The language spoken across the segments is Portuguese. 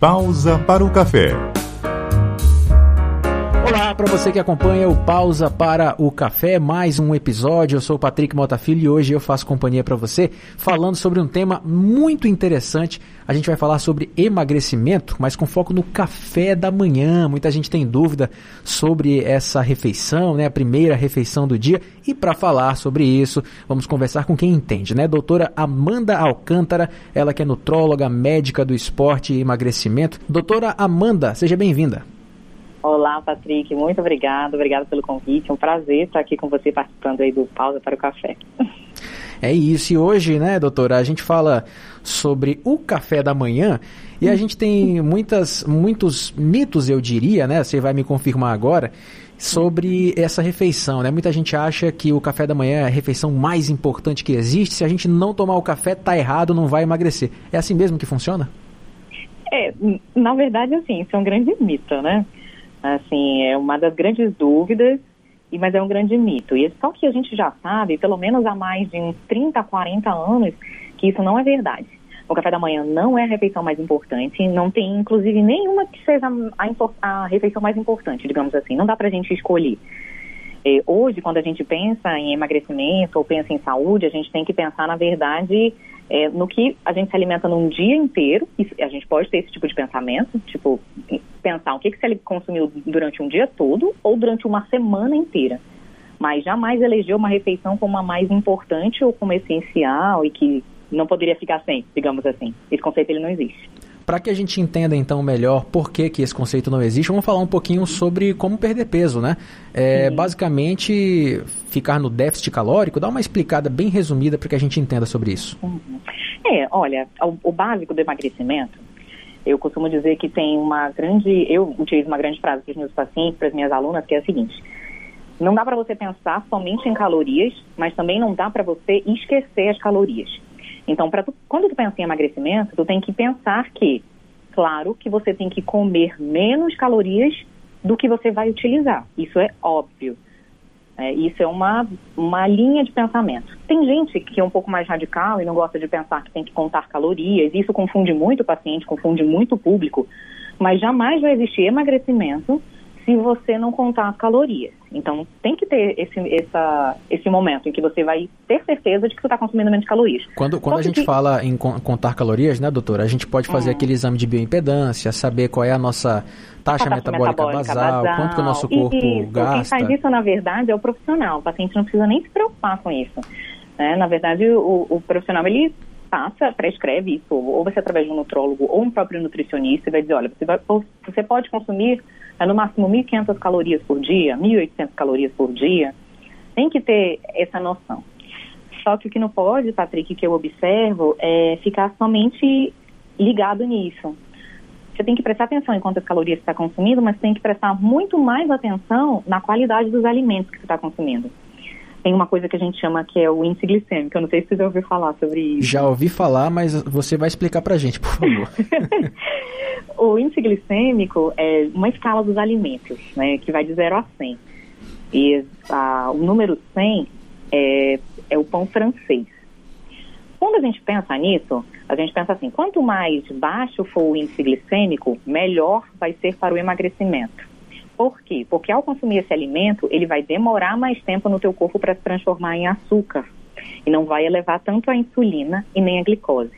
Pausa para o café. Para você que acompanha o Pausa para o Café, mais um episódio. Eu sou o Patrick Motafilho e hoje eu faço companhia para você falando sobre um tema muito interessante. A gente vai falar sobre emagrecimento, mas com foco no café da manhã. Muita gente tem dúvida sobre essa refeição, né, a primeira refeição do dia. E para falar sobre isso, vamos conversar com quem entende, né? Doutora Amanda Alcântara, ela que é nutróloga, médica do esporte e emagrecimento. Doutora Amanda, seja bem-vinda. Olá, Patrick, muito obrigado, obrigado pelo convite. É um prazer estar aqui com você participando aí do Pausa para o Café. É isso, e hoje, né, doutora, a gente fala sobre o café da manhã e a gente tem muitas, muitos mitos, eu diria, né, você vai me confirmar agora, sobre essa refeição, né? Muita gente acha que o café da manhã é a refeição mais importante que existe, se a gente não tomar o café, tá errado, não vai emagrecer. É assim mesmo que funciona? É, na verdade, assim, isso é um grande mito, né? Assim, é uma das grandes dúvidas, mas é um grande mito. E só que a gente já sabe, pelo menos há mais de uns 30, 40 anos, que isso não é verdade. O café da manhã não é a refeição mais importante, não tem inclusive nenhuma que seja a, a refeição mais importante, digamos assim. Não dá pra gente escolher. É, hoje, quando a gente pensa em emagrecimento ou pensa em saúde, a gente tem que pensar, na verdade, é, no que a gente se alimenta num dia inteiro. A gente pode ter esse tipo de pensamento, tipo, pensar o que, que você consumiu durante um dia todo ou durante uma semana inteira. Mas jamais eleger uma refeição como a mais importante ou como essencial e que não poderia ficar sem, digamos assim. Esse conceito ele não existe. Para que a gente entenda então melhor por que, que esse conceito não existe, vamos falar um pouquinho sobre como perder peso, né? É, basicamente, ficar no déficit calórico, dá uma explicada bem resumida para que a gente entenda sobre isso. Uhum. É, olha, o, o básico do emagrecimento eu costumo dizer que tem uma grande, eu utilizo uma grande frase para os meus pacientes, para as minhas alunas, que é a seguinte: não dá para você pensar somente em calorias, mas também não dá para você esquecer as calorias. Então, tu, quando tu pensa em emagrecimento, tu tem que pensar que, claro, que você tem que comer menos calorias do que você vai utilizar. Isso é óbvio. É, isso é uma, uma linha de pensamento. Tem gente que é um pouco mais radical e não gosta de pensar que tem que contar calorias, isso confunde muito o paciente, confunde muito o público, mas jamais vai existir emagrecimento se você não contar as calorias. Então, tem que ter esse, essa, esse momento em que você vai ter certeza de que você está consumindo menos calorias. Quando, quando a gente que... fala em contar calorias, né, doutora, a gente pode fazer hum. aquele exame de bioimpedância, saber qual é a nossa taxa, taxa metabólica, metabólica basal, basal, quanto que o nosso corpo isso. gasta. Quem faz isso, na verdade, é o profissional. O paciente não precisa nem se preocupar com isso. Né? Na verdade, o, o profissional, ele passa, prescreve isso, ou você através de um nutrólogo ou um próprio nutricionista, e vai dizer, olha, você, vai, você pode consumir é no máximo 1.500 calorias por dia, 1.800 calorias por dia. Tem que ter essa noção. Só que o que não pode, Patrick, que eu observo, é ficar somente ligado nisso. Você tem que prestar atenção em quantas calorias você está consumindo, mas tem que prestar muito mais atenção na qualidade dos alimentos que você está consumindo tem uma coisa que a gente chama que é o índice glicêmico. Eu não sei se você já ouviu falar sobre isso. Já ouvi falar, mas você vai explicar pra gente, por favor. o índice glicêmico é uma escala dos alimentos, né, que vai de 0 a 100. E a, o número 100 é, é o pão francês. Quando a gente pensa nisso, a gente pensa assim: quanto mais baixo for o índice glicêmico, melhor vai ser para o emagrecimento. Por quê? Porque ao consumir esse alimento, ele vai demorar mais tempo no teu corpo para se transformar em açúcar e não vai elevar tanto a insulina e nem a glicose.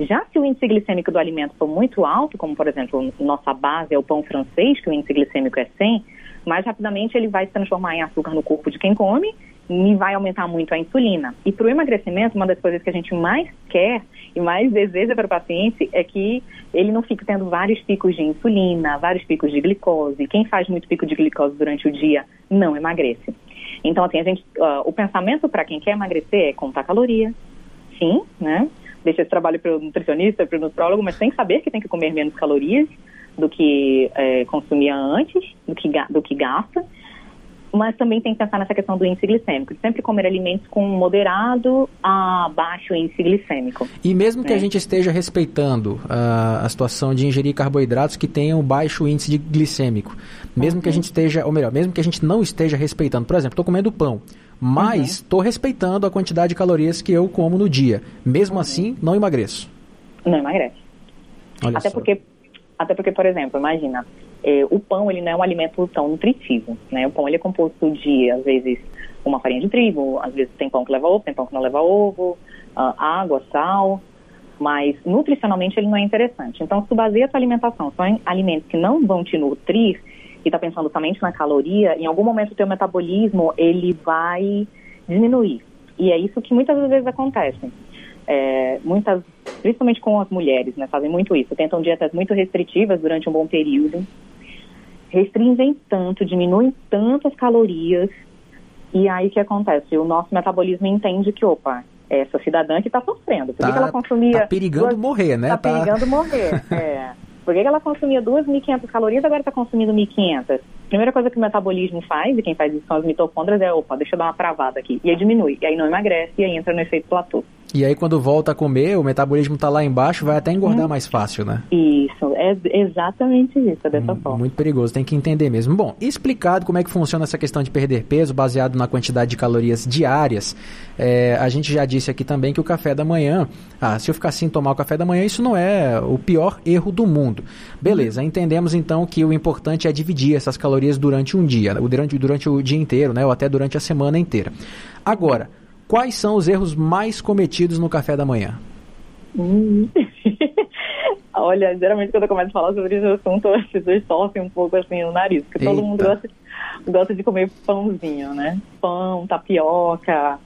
Já se o índice glicêmico do alimento for muito alto, como por exemplo, nossa base é o pão francês, que o índice glicêmico é 100, mais rapidamente ele vai se transformar em açúcar no corpo de quem come e vai aumentar muito a insulina. E para o emagrecimento, uma das coisas que a gente mais quer e mais deseja para o paciente é que ele não fique tendo vários picos de insulina, vários picos de glicose. Quem faz muito pico de glicose durante o dia não emagrece. Então, assim, a gente, uh, o pensamento para quem quer emagrecer é contar caloria, sim, né? Deixa esse trabalho para o nutricionista, para o nutrólogo, mas tem que saber que tem que comer menos calorias do que é, consumia antes, do que, do que gasta mas também tem que pensar nessa questão do índice glicêmico, sempre comer alimentos com moderado a baixo índice glicêmico. E mesmo que a né? gente esteja respeitando uh, a situação de ingerir carboidratos que tenham baixo índice de glicêmico, mesmo uhum. que a gente esteja, ou melhor, mesmo que a gente não esteja respeitando, por exemplo, estou comendo pão, mas estou uhum. respeitando a quantidade de calorias que eu como no dia, mesmo uhum. assim não emagreço. Não emagrece. Olha Até só. porque Até porque, por exemplo, imagina, é, o pão ele não é um alimento tão nutritivo, né? O pão ele é composto de, às vezes, uma farinha de trigo, às vezes tem pão que leva ovo, tem pão que não leva ovo, uh, água, sal, mas nutricionalmente ele não é interessante. Então, se tu baseia a tua alimentação só em alimentos que não vão te nutrir, e está pensando somente na caloria, em algum momento o teu metabolismo ele vai diminuir. E é isso que muitas vezes acontece. É, muitas, principalmente com as mulheres, né, fazem muito isso. Tentam dietas muito restritivas durante um bom período, restringem tanto, diminuem tanto as calorias, e aí o que acontece? O nosso metabolismo entende que, opa, essa cidadã que está sofrendo. Por tá, que ela consumia. Tá perigando duas, morrer, né? Tá, tá... perigando morrer. é. Por que ela consumia 2.500 calorias agora está consumindo 1.500? Primeira coisa que o metabolismo faz, e quem faz isso são as mitocôndrias, é, opa, deixa eu dar uma travada aqui. E aí diminui, e aí não emagrece, e aí entra no efeito platô. E aí quando volta a comer, o metabolismo está lá embaixo, vai até engordar hum. mais fácil, né? Isso, é exatamente isso, é dessa hum, forma. Muito perigoso, tem que entender mesmo. Bom, explicado como é que funciona essa questão de perder peso baseado na quantidade de calorias diárias, é, a gente já disse aqui também que o café da manhã, ah, se eu ficar sem tomar o café da manhã, isso não é o pior erro do mundo. Beleza, entendemos então que o importante é dividir essas calorias durante um dia, durante, durante o dia inteiro, né, ou até durante a semana inteira. Agora, Quais são os erros mais cometidos no café da manhã? Hum. Olha, geralmente quando eu começo a falar sobre esse assunto, as pessoas torcem um pouco assim no nariz, porque Eita. todo mundo gosta, gosta de comer pãozinho, né? Pão, tapioca,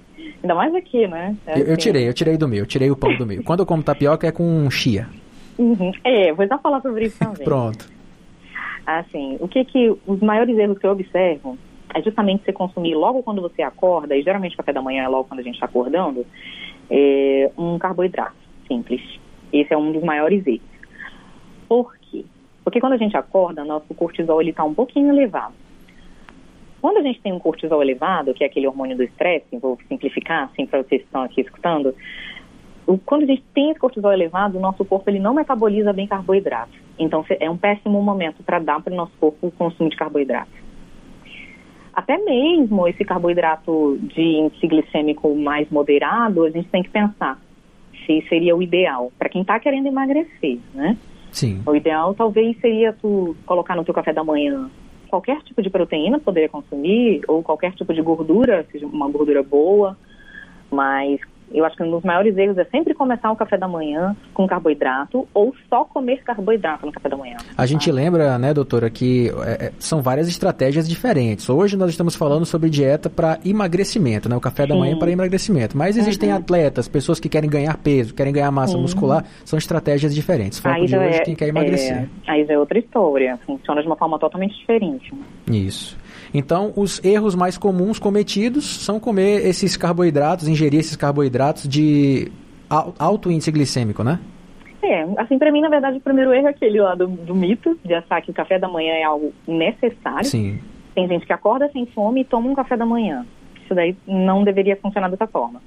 ainda mais aqui, né? É eu, eu, assim. tirei, eu tirei do meu, eu tirei o pão do meu. Quando eu como tapioca é com chia. Uhum. É, vou já falar sobre isso também. Pronto. Assim, o que que os maiores erros que eu observo é justamente você consumir logo quando você acorda, e geralmente café da manhã é logo quando a gente está acordando, é um carboidrato simples. Esse é um dos maiores erros. Por quê? Porque quando a gente acorda, nosso cortisol está um pouquinho elevado. Quando a gente tem um cortisol elevado, que é aquele hormônio do estresse, vou simplificar assim para vocês que estão aqui escutando, quando a gente tem esse cortisol elevado, o nosso corpo ele não metaboliza bem carboidrato. Então é um péssimo momento para dar para o nosso corpo o consumo de carboidrato até mesmo esse carboidrato de índice glicêmico mais moderado, a gente tem que pensar se seria o ideal para quem está querendo emagrecer, né? Sim. O ideal talvez seria tu colocar no teu café da manhã qualquer tipo de proteína poderia consumir ou qualquer tipo de gordura, seja uma gordura boa, mas eu acho que um dos maiores erros é sempre começar o café da manhã com carboidrato ou só comer carboidrato no café da manhã. A gente ah. lembra, né, doutora, que é, é, são várias estratégias diferentes. Hoje nós estamos falando sobre dieta para emagrecimento, né? O café da Sim. manhã para emagrecimento. Mas existem uhum. atletas, pessoas que querem ganhar peso, querem ganhar massa uhum. muscular, são estratégias diferentes. Foco aí de hoje é, quem quer emagrecer. É, aí já é outra história. Funciona de uma forma totalmente diferente. Isso. Então, os erros mais comuns cometidos são comer esses carboidratos, ingerir esses carboidratos de alto índice glicêmico, né? É, assim, para mim, na verdade, o primeiro erro é aquele lá do, do, mito, de achar que o café da manhã é algo necessário. Sim. Tem gente que acorda sem fome e toma um café da manhã. Isso daí não deveria funcionar dessa forma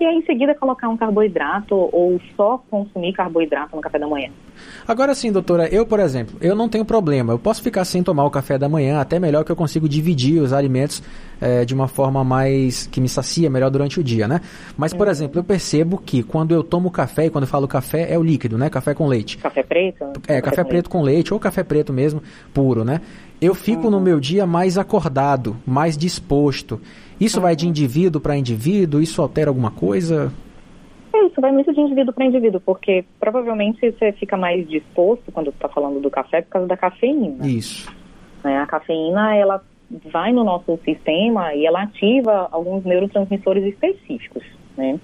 e aí em seguida colocar um carboidrato ou só consumir carboidrato no café da manhã. Agora sim, doutora, eu, por exemplo, eu não tenho problema. Eu posso ficar sem tomar o café da manhã, até melhor que eu consigo dividir os alimentos é, de uma forma mais que me sacia melhor durante o dia, né? Mas, por uhum. exemplo, eu percebo que quando eu tomo café, e quando eu falo café, é o líquido, né? Café com leite. Café preto? É, café, café preto com leite ou café preto mesmo, puro, né? Eu fico uhum. no meu dia mais acordado, mais disposto. Isso vai de indivíduo para indivíduo? Isso altera alguma coisa? É, isso vai muito de indivíduo para indivíduo, porque provavelmente você fica mais disposto quando está falando do café por causa da cafeína. Isso. Né? A cafeína, ela vai no nosso sistema e ela ativa alguns neurotransmissores específicos, né?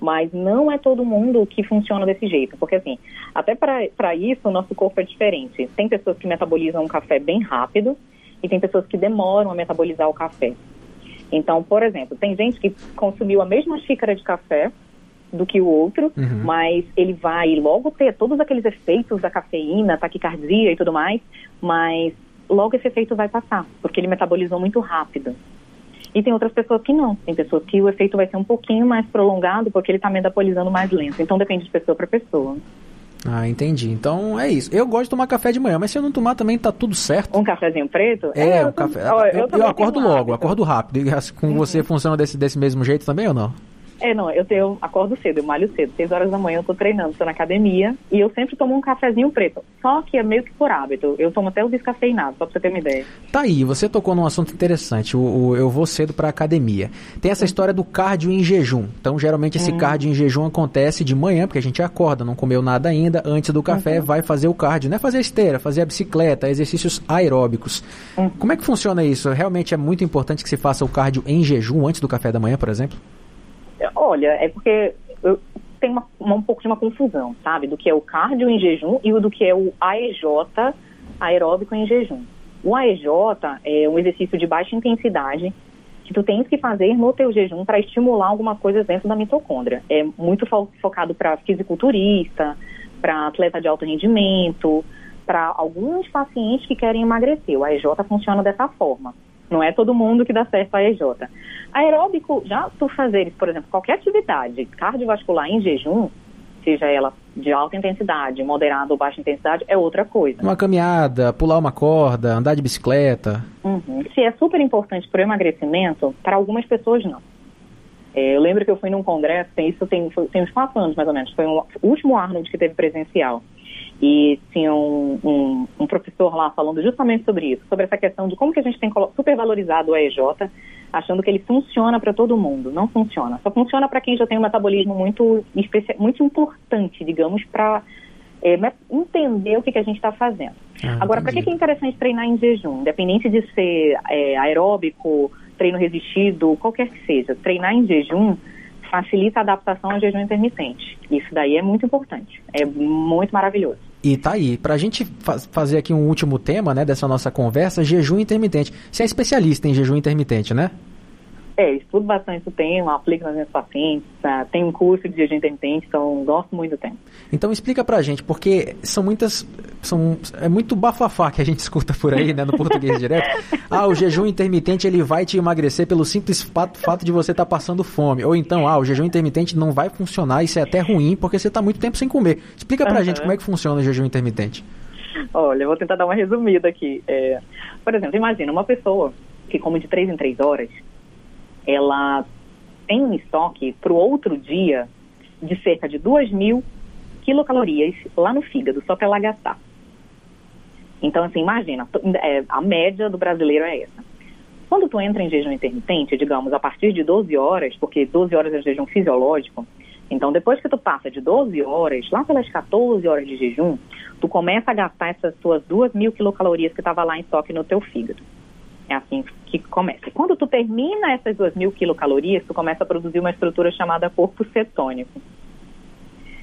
Mas não é todo mundo que funciona desse jeito, porque assim, até para isso o nosso corpo é diferente. Tem pessoas que metabolizam o café bem rápido e tem pessoas que demoram a metabolizar o café. Então, por exemplo, tem gente que consumiu a mesma xícara de café do que o outro, uhum. mas ele vai logo ter todos aqueles efeitos da cafeína, taquicardia e tudo mais, mas logo esse efeito vai passar, porque ele metabolizou muito rápido. E tem outras pessoas que não. Tem pessoas que o efeito vai ser um pouquinho mais prolongado porque ele está metabolizando mais lento. Então depende de pessoa para pessoa. Ah, entendi. Então é isso. Eu gosto de tomar café de manhã, mas se eu não tomar também tá tudo certo. Um cafezinho preto? É, é um café. Eu, eu, eu acordo logo, acordo rápido. E assim, com uhum. você funciona desse, desse mesmo jeito também ou não? É, não, eu, tenho, eu acordo cedo, eu malho cedo. Seis horas da manhã eu tô treinando, tô na academia e eu sempre tomo um cafezinho preto. Só que é meio que por hábito. Eu tomo até o descafeinado, só pra você ter uma ideia. Tá aí, você tocou num assunto interessante. O, o eu vou cedo pra academia. Tem essa história do cardio em jejum. Então, geralmente, esse hum. cardio em jejum acontece de manhã, porque a gente acorda, não comeu nada ainda. Antes do café, uhum. vai fazer o cardio. Não é fazer esteira, fazer a bicicleta, exercícios aeróbicos. Uhum. Como é que funciona isso? Realmente é muito importante que se faça o cardio em jejum antes do café da manhã, por exemplo? Olha, é porque eu, tem uma, uma, um pouco de uma confusão, sabe? Do que é o cardio em jejum e do que é o AEJ aeróbico em jejum. O AEJ é um exercício de baixa intensidade que tu tens que fazer no teu jejum para estimular alguma coisa dentro da mitocôndria. É muito fo focado para fisiculturista, para atleta de alto rendimento, para alguns pacientes que querem emagrecer. O AEJ funciona dessa forma. Não é todo mundo que dá certo a EJ. Aeróbico, já tu fazeres, por exemplo, qualquer atividade cardiovascular em jejum, seja ela de alta intensidade, moderada ou baixa intensidade, é outra coisa. Uma caminhada, pular uma corda, andar de bicicleta. Uhum. Se é super importante para o emagrecimento, para algumas pessoas não. É, eu lembro que eu fui num congresso, tem, isso tem, foi, tem uns quatro anos mais ou menos, foi o último Arnold que teve presencial. E tinha um, um, um, professor lá falando justamente sobre isso, sobre essa questão de como que a gente tem supervalorizado o EJ, achando que ele funciona para todo mundo. Não funciona. Só funciona para quem já tem um metabolismo muito, muito importante, digamos, para é, entender o que, que a gente está fazendo. Ah, Agora, para que, que é interessante treinar em jejum? Independente de ser é, aeróbico, treino resistido, qualquer que seja, treinar em jejum facilita a adaptação ao jejum intermitente. Isso daí é muito importante. É muito maravilhoso. E tá aí, pra gente fa fazer aqui um último tema, né, dessa nossa conversa, jejum intermitente. Você é especialista em jejum intermitente, né? É, estudo bastante o tema, aplico nas minhas pacientes, tá? tenho um curso de jejum intermitente, então gosto muito do tema. Então explica pra gente, porque são muitas, são, é muito bafafá que a gente escuta por aí, né, no português direto. Ah, o jejum intermitente ele vai te emagrecer pelo simples fato, fato de você estar tá passando fome. Ou então, ah, o jejum intermitente não vai funcionar, isso é até ruim porque você está muito tempo sem comer. Explica pra uhum. gente como é que funciona o jejum intermitente. Olha, eu vou tentar dar uma resumida aqui. É, por exemplo, imagina uma pessoa que come de 3 em 3 horas, ela tem um estoque para o outro dia de cerca de 2 mil quilocalorias lá no fígado, só para ela gastar. Então, assim, imagina, é, a média do brasileiro é essa. Quando tu entra em jejum intermitente, digamos, a partir de 12 horas, porque 12 horas é jejum fisiológico, então depois que tu passa de 12 horas, lá pelas 14 horas de jejum, tu começa a gastar essas tuas 2 mil quilocalorias que estava lá em estoque no teu fígado. É assim que começa. Quando tu termina essas 2 mil quilocalorias, tu começa a produzir uma estrutura chamada corpo cetônico.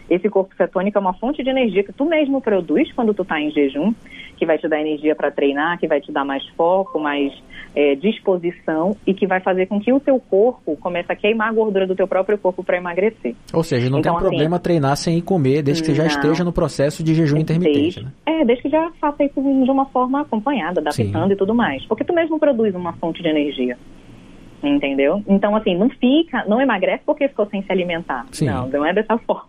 Esse corpo cetônico é uma fonte de energia que tu mesmo produz quando tu está em jejum, que vai te dar energia para treinar, que vai te dar mais foco, mais é, disposição e que vai fazer com que o teu corpo comece a queimar a gordura do teu próprio corpo para emagrecer. Ou seja, não então, tem assim, problema treinar sem ir comer, desde que você já esteja no processo de jejum intermitente, desde, né? É, desde que já faça isso de uma forma acompanhada, adaptando Sim. e tudo mais. Porque tu mesmo produz uma fonte de energia entendeu? Então, assim, não fica, não emagrece porque ficou sem se alimentar. Sim. Não, não é dessa forma.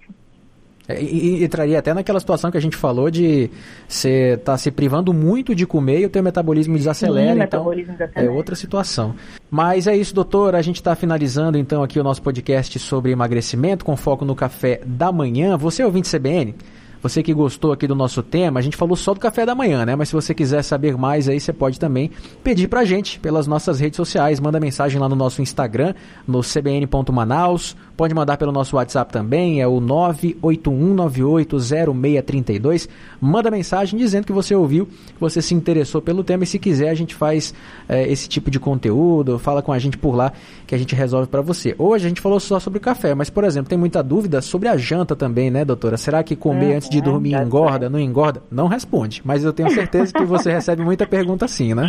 É, e, e, traria até naquela situação que a gente falou de você estar tá se privando muito de comer e o teu metabolismo desacelera. Sim, então metabolismo desacelera. é outra situação. Mas é isso, doutor. A gente está finalizando então aqui o nosso podcast sobre emagrecimento com foco no café da manhã. Você ouvinte CBN? Você que gostou aqui do nosso tema, a gente falou só do café da manhã, né? Mas se você quiser saber mais aí, você pode também pedir pra gente pelas nossas redes sociais. Manda mensagem lá no nosso Instagram, no cbn.manaus. Pode mandar pelo nosso WhatsApp também, é o 981980632. Manda mensagem dizendo que você ouviu, que você se interessou pelo tema e se quiser a gente faz é, esse tipo de conteúdo, fala com a gente por lá que a gente resolve para você. Hoje a gente falou só sobre café, mas por exemplo, tem muita dúvida sobre a janta também, né, doutora? Será que comer antes de dormir engorda, não engorda? Não responde, mas eu tenho certeza que você recebe muita pergunta assim, né?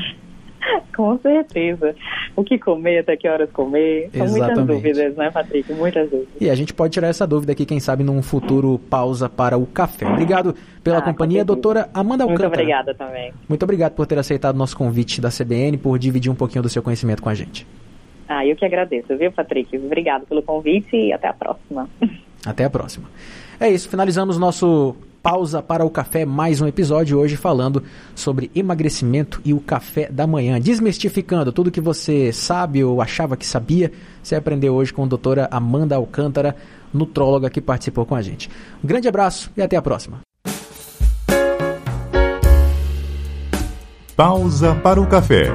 Com certeza. O que comer, até que horas comer. São Exatamente. muitas dúvidas, né, Patrick? Muitas dúvidas. E a gente pode tirar essa dúvida aqui, quem sabe, num futuro pausa para o café. Obrigado pela ah, companhia, doutora Amanda Alcântara. Muito obrigada também. Muito obrigado por ter aceitado o nosso convite da CBN, por dividir um pouquinho do seu conhecimento com a gente. Ah, eu que agradeço, viu, Patrick? Obrigado pelo convite e até a próxima. Até a próxima. É isso, finalizamos nosso pausa para o café, mais um episódio hoje falando sobre emagrecimento e o café da manhã. Desmistificando tudo que você sabe ou achava que sabia, você aprendeu hoje com a doutora Amanda Alcântara, nutróloga que participou com a gente. Um grande abraço e até a próxima. Pausa para o café.